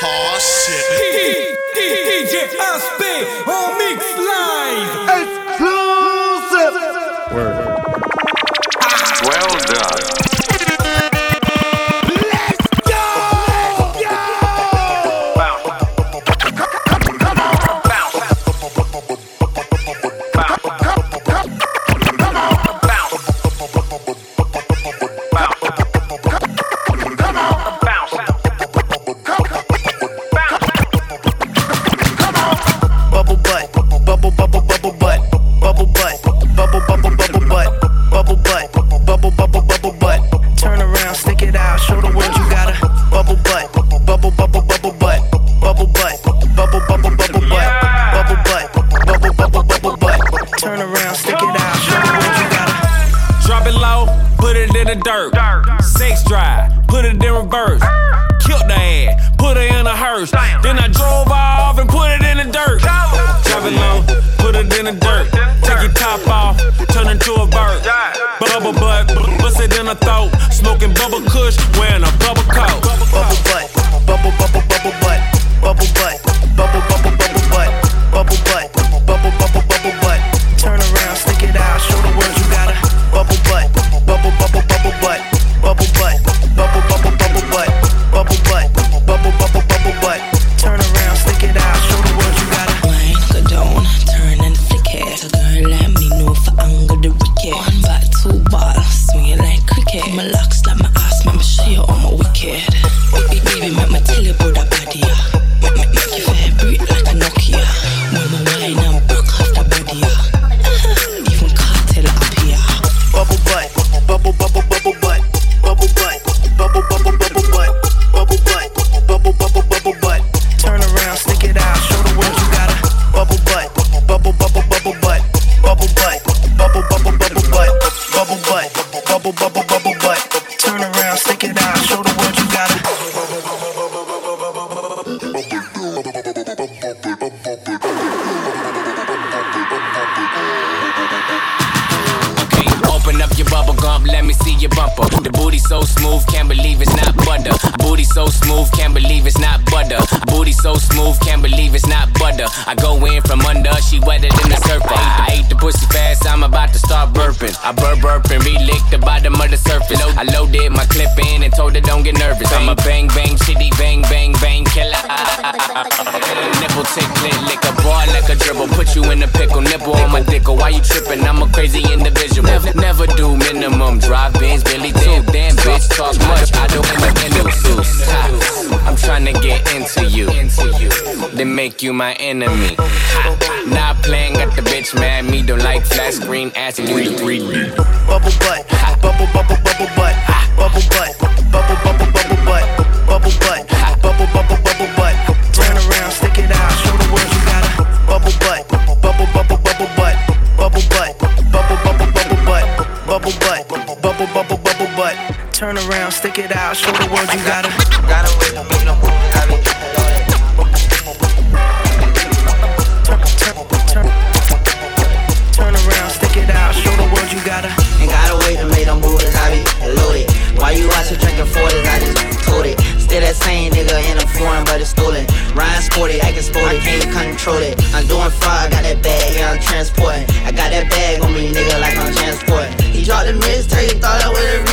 Oh shit. DJ Aspe on Mix Live. Sex drive, put it in reverse. Killed the ass, put her in a hearse. Then I drove off and put it in the dirt. It low, put it in the dirt. Take your top off, turn into a bird. Bubble butt, bust it in the throat. Smoking bubble kush, wearing a bubble coat. bubble butt, bubble bubble crazy individual. Never, never do minimum. Drive bins, Billy too. Damn, bitch, talk much. I do independent suits. I'm trying to get into you. Then make you my enemy. Not playing, got the bitch mad. Me don't like flat screen ass. The 3D. bubble butt, bubble bubble bubble stolen. Ryan sporty, acting sporty, can't control it. I'm doing far, I got that bag, yeah, I'm transporting. I got that bag on me, nigga, like I'm transporting. He dropped the mixtape, thought I would've reposted.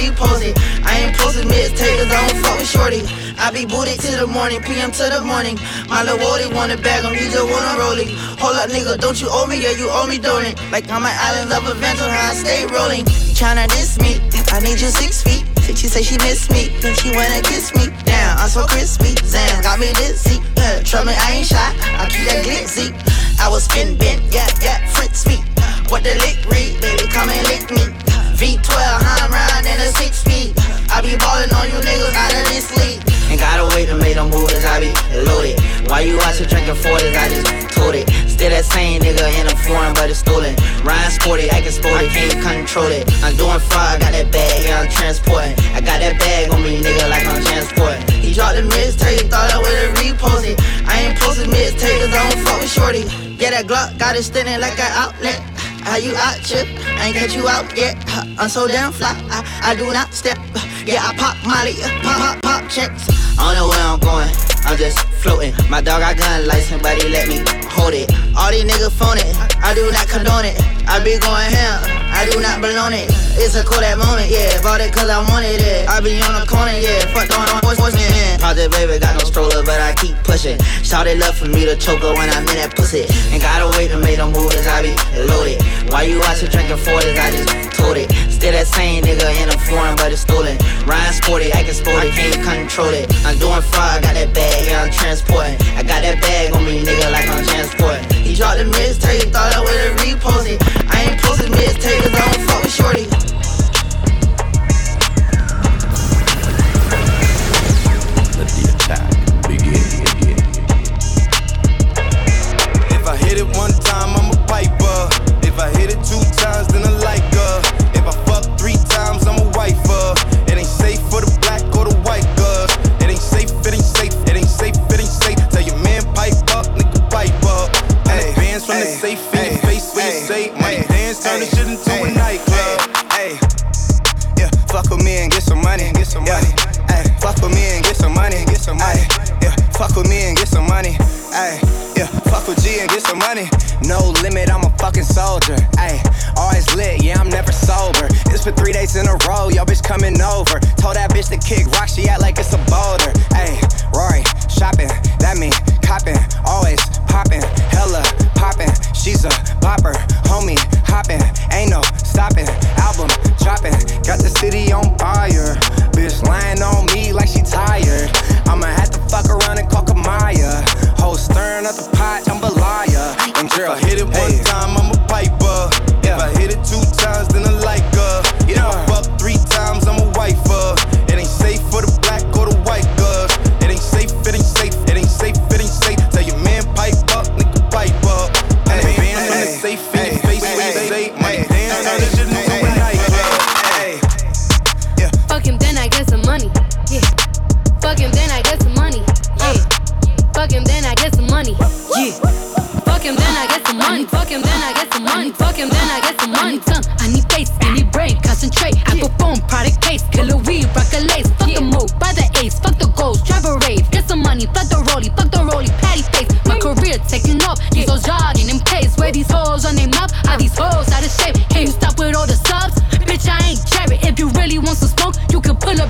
I don't fuck with shorty. I be booted to the morning, PM to the morning. My little Wody want a bag, I'm just wanna roll it. Hold up, nigga, don't you owe me? Yeah, you owe me, don't it? Like I'm an island of adventure, how I stay rolling. Tryna diss me, I need you six feet. She say she miss me, then she wanna kiss me. Damn, I'm so crispy. Zan got me dizzy. Yeah, trust me, I ain't shy. I keep that glitzy. I was spin bent, yeah, yeah, Fritz me. What the lick read, baby, come and lick me. V12, I'm riding in a six speed. I be ballin' on you niggas out of this league. Ain't gotta wait to make them moves, I be loaded. Why you here drinking 40s? I just told it. Still that same nigga in a foreign, but it's stolen. Ryan sporty, i acting sporty, can't control it. I'm doing I got that bag, yeah, I'm transporting. I got that bag on me, nigga, like I'm transporting. He dropped the mixtape, thought I would've reposted. I ain't posted mixtape, cause I don't fuck with shorty. Yeah, that Glock got it standing like an outlet. How you out, chip? I ain't catch you out yet. I'm so damn fly. I, I do not step. Yeah, I pop Molly, uh, pop, pop, pop checks. I don't know where I'm going. I'm just floating. My dog got gun like somebody let me hold it. All these niggas phone it. I do not condone it. I be going ham. I do not belong it. It's a cool that moment, yeah. Bought it cause I wanted it. I be on the corner, yeah. Fuck on on voice, voice, yeah. Project baby got no stroller, but I keep pushing. Shout they love for me to choke her when I'm in that pussy. Ain't gotta wait to make no moves, I be loaded. Why you watching drinking 40s? I just told it. Still that same nigga in a foreign, but it's stolen. Ryan sporty, acting sporty, can't control it. I'm doing fraud, I got that bag, yeah, I'm transporting. I got that bag on me, nigga, like I'm transporting. He dropped the mixtape, thought I would've reposted. I ain't posted mixtape, cause I don't fuck with shorty.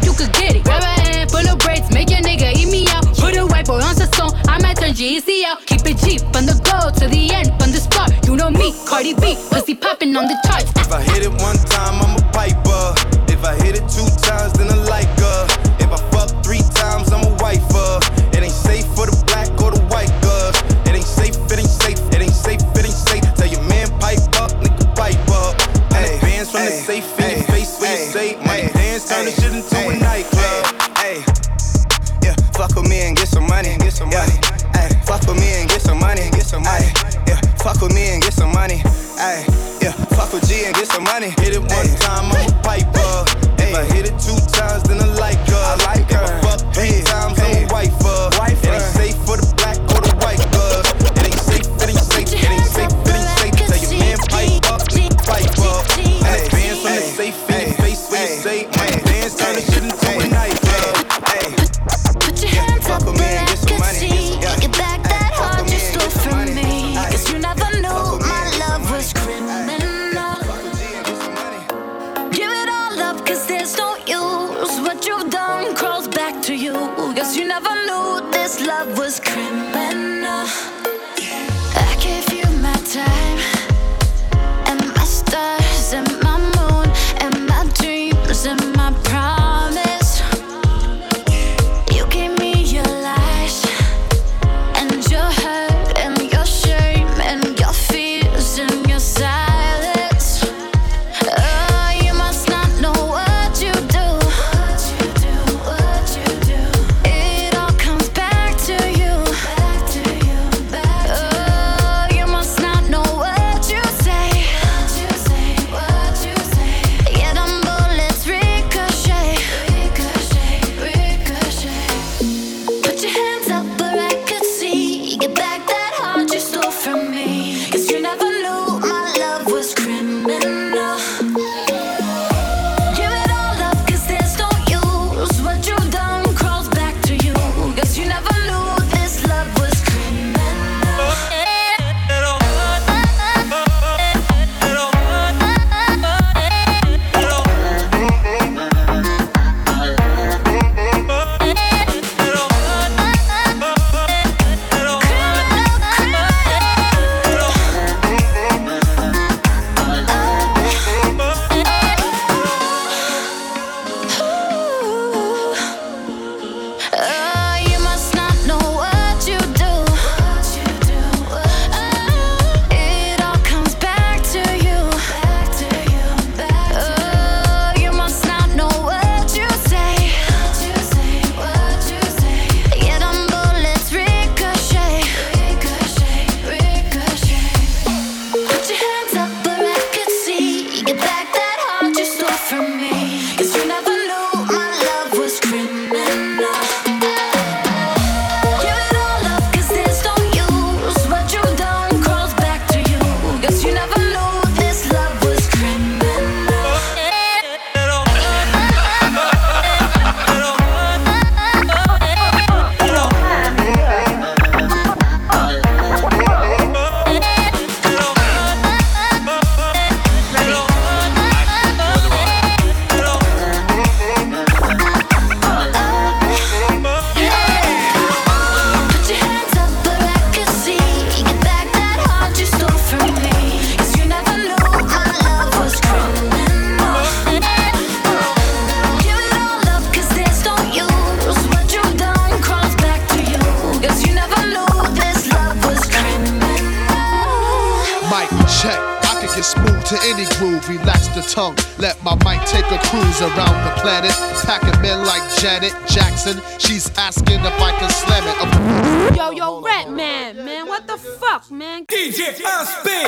you could get it. Grab a hand full of braids, make your nigga eat me out. Put a white boy on the song, I might turn GEC out. Keep it cheap on the go to the end, on the spot. You know me, Cardi B, pussy popping on the charts. If I hit it one time, I'm a piper. If I hit it two times, Yeah, ay, fuck with me and get some money, get some money. Yeah, fuck with me and get some money. Ay, yeah, fuck with G and get some money. Hit it one ay. time, I'm a piper. Ay. If I hit it two times, then I like her. I like her. If I fuck three times. Relax the tongue. Let my mic take a cruise around the planet. Packing men like Janet Jackson. She's asking if I can slam it. Yo, yo, Rat Man, man, what the fuck, man? DJ Unspin.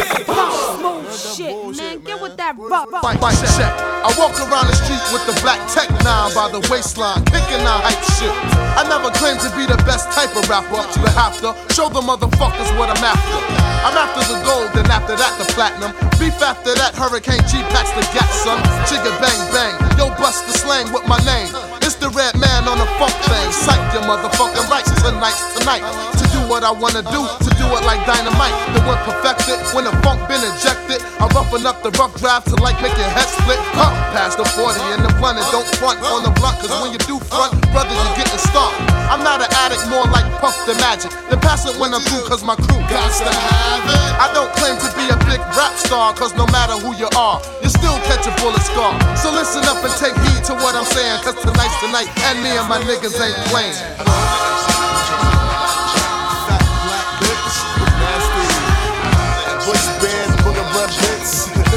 Smooth shit, man. Get with that rock. Mic check. I walk around the street with the black tech nine by the waistline, kicking out hype shit. I never claimed to be the best type of rapper, but have to show the motherfuckers what I'm after. I'm after the gold, then after that the platinum. Beef after that, Hurricane G packs the gat, son. Chigga bang bang, yo bust the slang with my name. It's the red man on the funk thing. Psych your motherfucking rights tonight's tonight. What I wanna do, to do it like dynamite. The one perfected, when the funk been injected. I roughen up the rough draft to like make your head split. Huh, past the 40 and the blunt, and don't front on the blunt, cause when you do front, brother, you get getting stumped. I'm not an addict, more like Puff the Magic. The pass it when I'm through, cause my crew got to have it. I don't claim to be a big rap star, cause no matter who you are, you still catch a bullet scar. So listen up and take heed to what I'm saying, cause tonight's tonight, and me and my niggas ain't playing.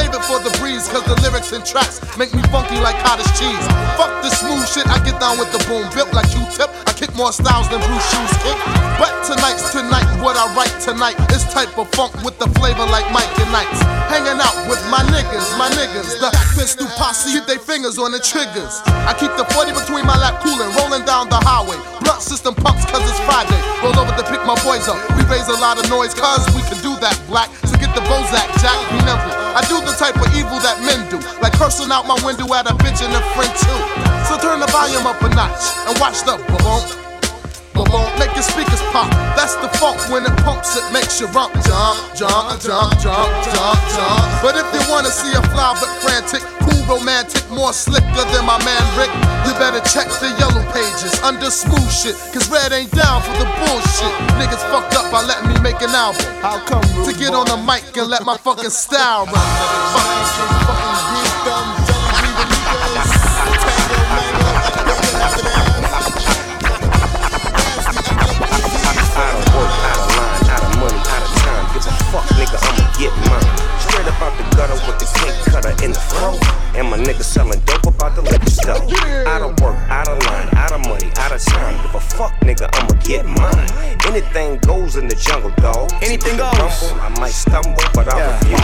save it for the breeze, cause the lyrics and tracks make me funky like cottage cheese. Fuck the smooth shit, I get down with the boom, built like Q-tip. I kick more styles than Bruce Shoes kick. But tonight's tonight, what I write tonight is type of funk with the flavor like Mike and Knights. Hanging out with my niggas, my niggas, the pistol posse, keep their fingers on the triggers. I keep the 40 between my lap cooling, rolling down the highway. Blunt system pumps cause it's Friday. Roll over to pick my boys up. We raise a lot of noise cause we can do that black. So get the Bozak, Jack, be nimble. I do the type of evil that men do, like cursing out my window at a bitch and a friend too. So turn the volume up a notch and watch the boom, boom, make your speakers pop. That's the funk when it pumps, it makes you rump, jump, jump, jump, jump, jump, jump. But if you wanna see a fly but frantic, romantic, more slicker than my man Rick, you better check the yellow pages under smooth shit, cause red ain't down for the bullshit. Niggas fucked up by letting me make an album. How come, To get on the mic and let my fucking style run. Out in the jungle, dog. Anything goes. can rumble, I might stumble, but I'll refuse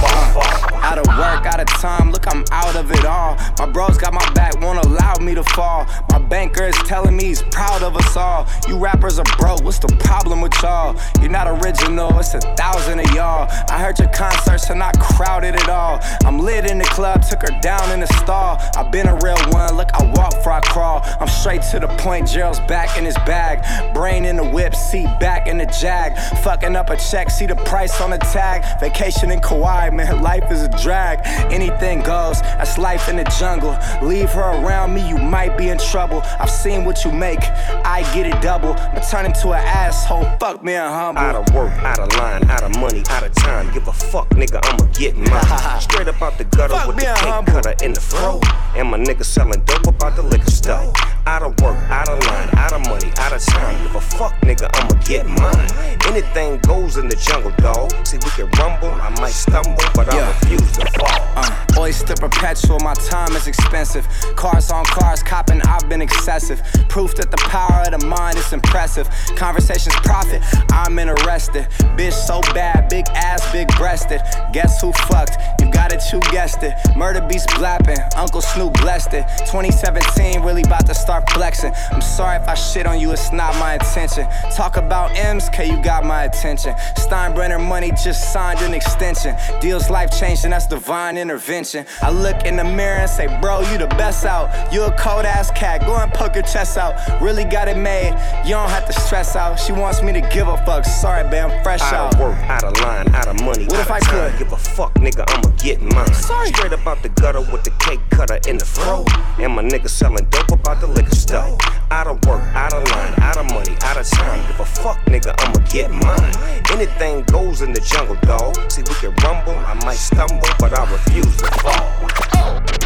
telling me he's proud of us all. You rappers are broke, what's the problem with y'all? You're not original, it's a thousand of y'all. I heard your concerts are not crowded at all. I'm lit in the club, took her down in the stall. I've been a real one, look, I walk before I crawl. I'm straight to the point, Gerald's back in his bag. Brain in the whip, seat back in the jag. Fucking up a check, see the price on the tag. Vacation in Kauai, man, life is a drag. Anything goes, that's life in the jungle. Leave her around me, you might be in trouble. I've seen what you make, I get it double. But turn into an asshole, fuck me and humble. Out of work, out of line, out of money, out of time. Give a fuck, nigga, I'ma get mine. Straight up out the gutter Fuck with the cake humble. cutter in the throat. And my nigga selling dope about the liquor store. Out of work, out of line, out of money, out of time. Give a fuck, nigga, I'ma get mine. Anything goes in the jungle, dog. See, we can rumble, I might stumble, but I refuse to fall. Uh, oyster perpetual, my time is expensive. Cars on cars, copping, I've been excessive. Proof that the power of the mind is impressive. Conversations profit, I'm interested. Bitch so bad, big ass, big breasted. Guess who fucked? You got it, you guessed it. Murder beast blapping, Uncle Snoop blessed it. 2017, really about to start flexing. I'm sorry if I shit on you, it's not my intention. Talk about M's, K, you got my attention. Steinbrenner money just signed an extension. Deals life changing, that's divine intervention. I look in the mirror and say, bro, you the best out. You a cold ass cat, go and poke your out. Really got it made, you don't have to stress out. She wants me to give a fuck, sorry, babe, I'm fresh Out out. of work, out of line, out of money, What if I time. could? Give a fuck, nigga, I'ma get mine. Straight up out the gutter with the cake cutter in the fro. And my nigga selling dope about the liquor store. Out of work, out of line, out of money, out of time. Give a fuck, nigga, I'ma get mine. Anything goes in the jungle, dog. See, we can rumble, I might stumble, but I refuse to fall.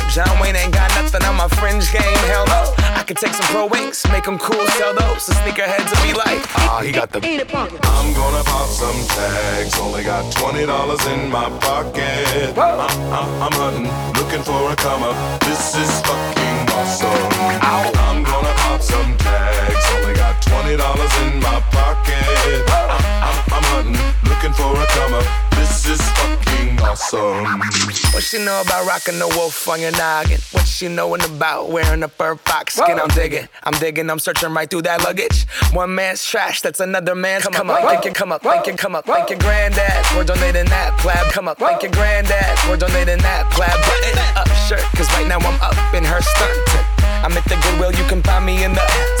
John Wayne ain't got nothing on my fringe game, hell no. I could take some pro wings, make them cool, sell those. The sneakerheads will be like, ah, he got the. I'm gonna pop some tags. Only got twenty dollars in my pocket. I'm, I'm, I'm hunting, looking for a come up. This is fucking awesome. I'm gonna pop some tags. Only got twenty dollars in my pocket. I'm, I'm, I'm hunting, looking for a come up. This is fucking awesome. What she know about rocking the wolf on your noggin? What she knowin' about wearing a fur fox skin? I'm digging, I'm digging, I'm searching right through that luggage. One man's trash, that's another man's come, up. Thank you, come up, thank you, come up, thank your granddad for donating that plab. Come up, thank your granddad for donating that plab. Button up shirt, cause right now I'm up in her skirt. I'm at the Goodwill, you can find me in the.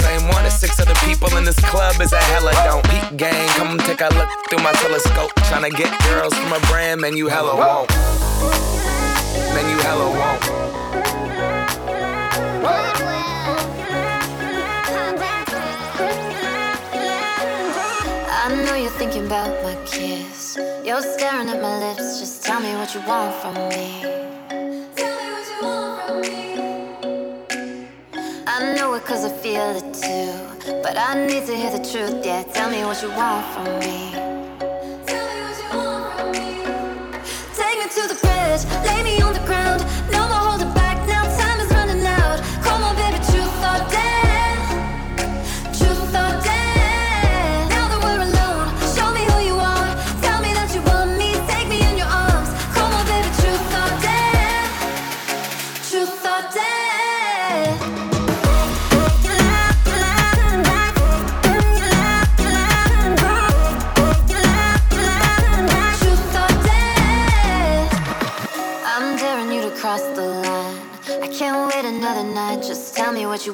same one as six other people in this club is a hella don't. Peak gang, come take a look through my telescope. Tryna get girls from a brand, man, you hella won't. Man, you hella won't. I know you're thinking about my kiss. You're staring at my lips. Just tell me what you want from me. I know it cause I feel it too. But I need to hear the truth, yeah. Tell me what you want from me. Tell me what you want from me. Take me to the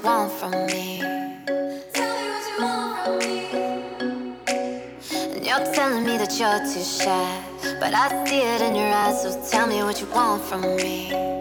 tell me what you want from me. And you're telling me that you're too shy. But I see it in your eyes, so tell me what you want from me.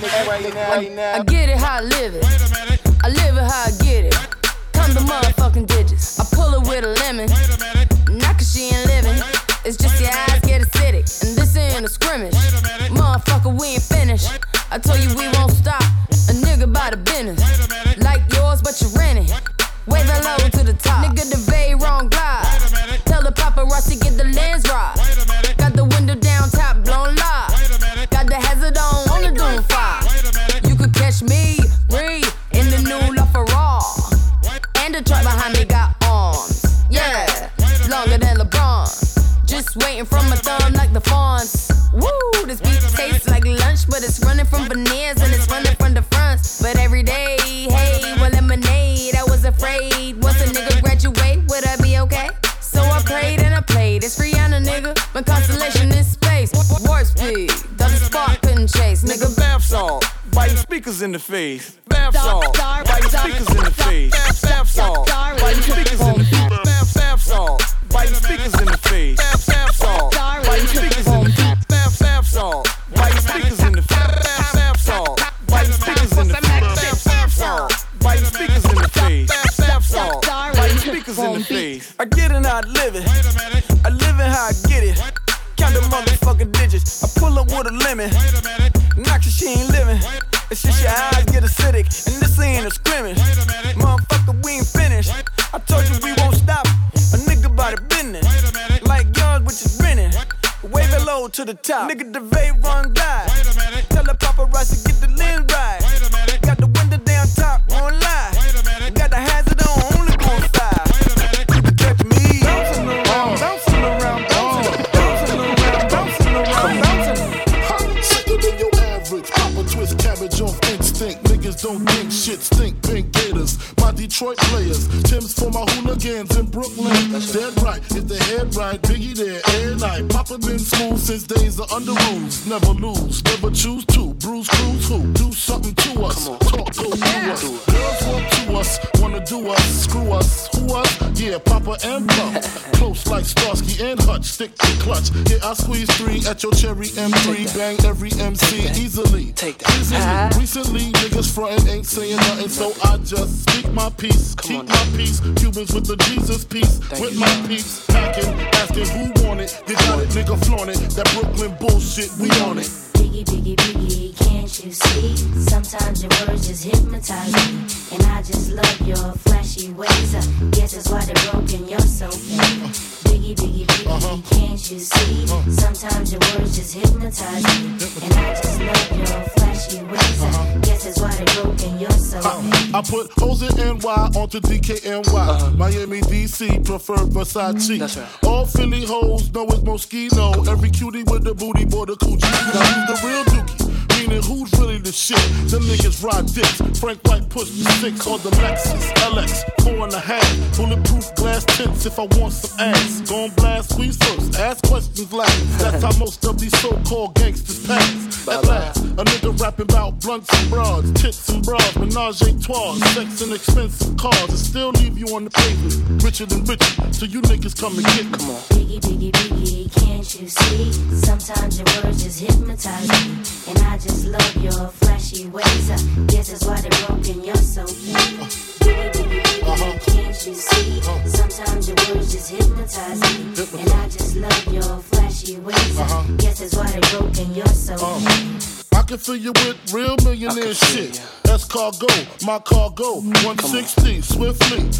I get it how I live it. I live it how I get it. Come the motherfucking digits. I pull it with a lemon. Not cause she ain't living. It's just your eyes get acidic. And this ain't a scrimmage. Motherfucker, we ain't finished. I told you we won't stop. A nigga by the business. Like yours, but you rent it. Wave it low to the top. Nigga, the very wrong glide. Tell the paparazzi get the lens right. From my thumb like the fawns. Woo, this beat tastes like lunch, but it's running from veneers and it's running from the fronts. But every day, hey, well, lemonade. I was afraid once a nigga graduate, would I be okay? So I prayed and I played. It's Rihanna, nigga. My constellation is space. Warp speed, the spark couldn't chase, nigga. Nigga, bath salt. Biting speakers in the face. Bath salt. Biting speakers in the face. Bath salt. Biting speakers in the face. Biting speakers in the face. Bath salt. Biting speakers in the face. Biting speakers in the face. Bath bath. Biting speakers in the face. Biting speakers in the face. Bath bath. Biting speakers in the face. I get it I live it. I live it how I get it. Count the motherfucking digits. I pull up with a lemon. Knock she ain't living. It's just your eyes get acidic. And this ain't a scrimmage. Wave to the top. Nigga, the vape run glide. Tell the paparazzi get the lens right. Wait a minute. Got the window down top, won't lie. Wait a minute. Got the hazard on, only gon' fire. You can catch me. Bouncing around, uh. bouncing around, bouncing, bouncing around, bouncing around, bouncing. Sicker than your average. Papa twist cabbage off instinct. Niggas don't think shit stink. Pink Gators, my Detroit players. Tim's for my hooligans in Brooklyn. Days of under rules. Never lose, never choose to. Bruce Cruz who? Do something to us. Talk go through us. Girls want to us, wanna do us, screw us, who us? Yeah, Papa and Plum. Close like Starsky stick to clutch. Yeah, I squeeze three at your cherry M3. Bang every MC easily. Take that. Recently, niggas frontin' ain't saying nothing, so I just speak my peace, keep my peace. Cubans with the Jesus peace, with my peace. Packing, asking who want it. You got it, nigga, flaunt it. That Brooklyn bullshit, we on it. Biggie, biggie, biggie, can't you see? Sometimes your words just hypnotize me. And I just love your flashy ways. I guess that's why they're broken, you're so fake. Biggie, biggie, biggie, uh-huh. can't you see? Uh-huh. Sometimes your words just hypnotize me. And I just love your flashy ways. I guess that's why they're broken, you're so fake. Uh, I put O's in NY onto DKNY. Miami, DC, prefer Versace. All Philly hoes know it's Moschino. Every cutie with the booty, boy, the coochie. Now the real dookie? Meaning who's really the shit? Them niggas ride dicks. Frank White push the six on the Lexus LX, four and a half. Bulletproof glass tints if I want some ass. Gon' blast, squeeze first, ask questions last. That's how most of these so-called gangsters pass. At last, a nigga rapping about blunts and broads, tits and bras, menage a trois, sex and expensive cars, and still leave you on the pavement, richer than richer. So you niggas come and get me. Come on. Biggie, biggie, biggie, can't you see? Sometimes your words just hypnotize me. And I just love your flashy ways. Uh, I guess that's why they're broken, you're so fake. Biggie, biggie, biggie, can't you see? Uh-huh. Sometimes your words just hypnotize me. And I just love your flashy ways. I guess that's why they're broken, you're so uh. fake. I can fill you with real millionaire shit. That's cargo, my cargo. 160, swiftly.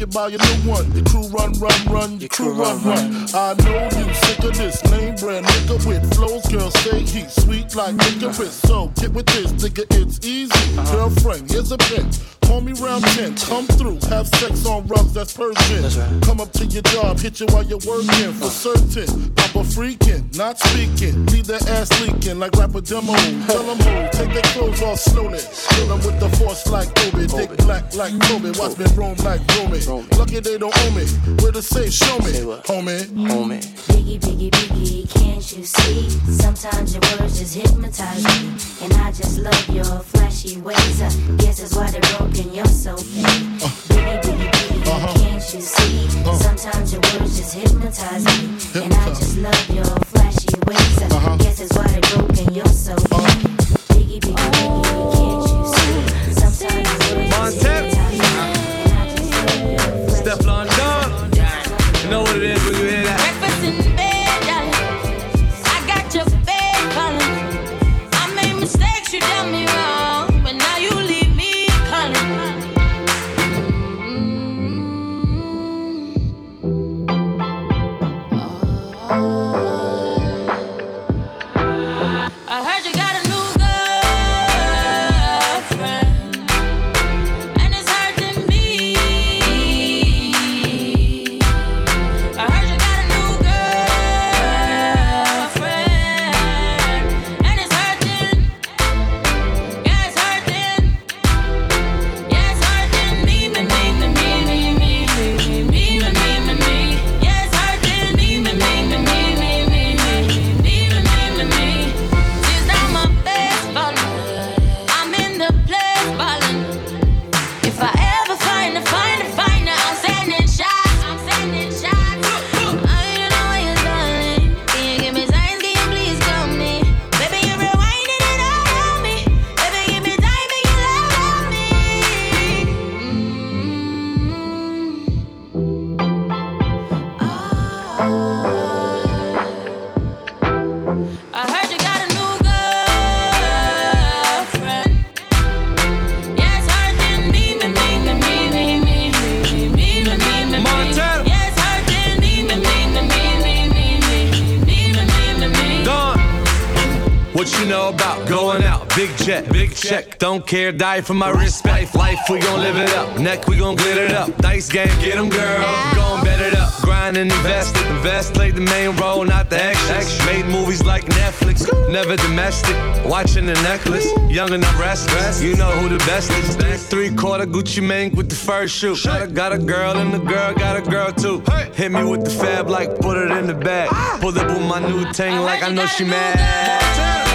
It by your new one. Your crew run, run, run. Your crew run, run. I know you sick of this name brand nigga with flows. Girl, say he's sweet like licorice. So get with this, nigga, it's easy. Girlfriend, here's a pin. Call me round 10, come through, have sex on rugs, that's Persian. Come up to your job, hit you while you're working, for certain. I'm a freaking, not speaking. Leave that ass leaking like rapper demo. Tell them who, take their clothes off slowly. Kill them with the force like Obi. Dick black like Kobe. Watch me roam like Romy. Lucky they don't owe me. Where to say, show me, homie. Homie. Biggie, biggie, biggie, can't you see? Sometimes your words just hypnotize me. And I just love your flashy ways. I guess that's why they're broken, you're so fake. Biggie, biggie, biggie, uh-huh. can't you see? Uh-huh. Sometimes your words just hypnotize me. And I just love your What you know about going out? Big jet, big check. Don't care, die for my respect. Life, we gon' live it up. Neck, we gon' glitter it up. Dice game, get 'em, girl. Gon' bet it up. Grind and invest it. Invest, play the main role, not the extras. Made movies like Netflix, never domestic. Watching the necklace, young and I'm restless. You know who the best is. Three quarter Gucci Mane with the first shoe. Got a, girl and the girl got a girl too. Hit me with the fab like put it in the bag. Pull up with my new ting like I know she mad.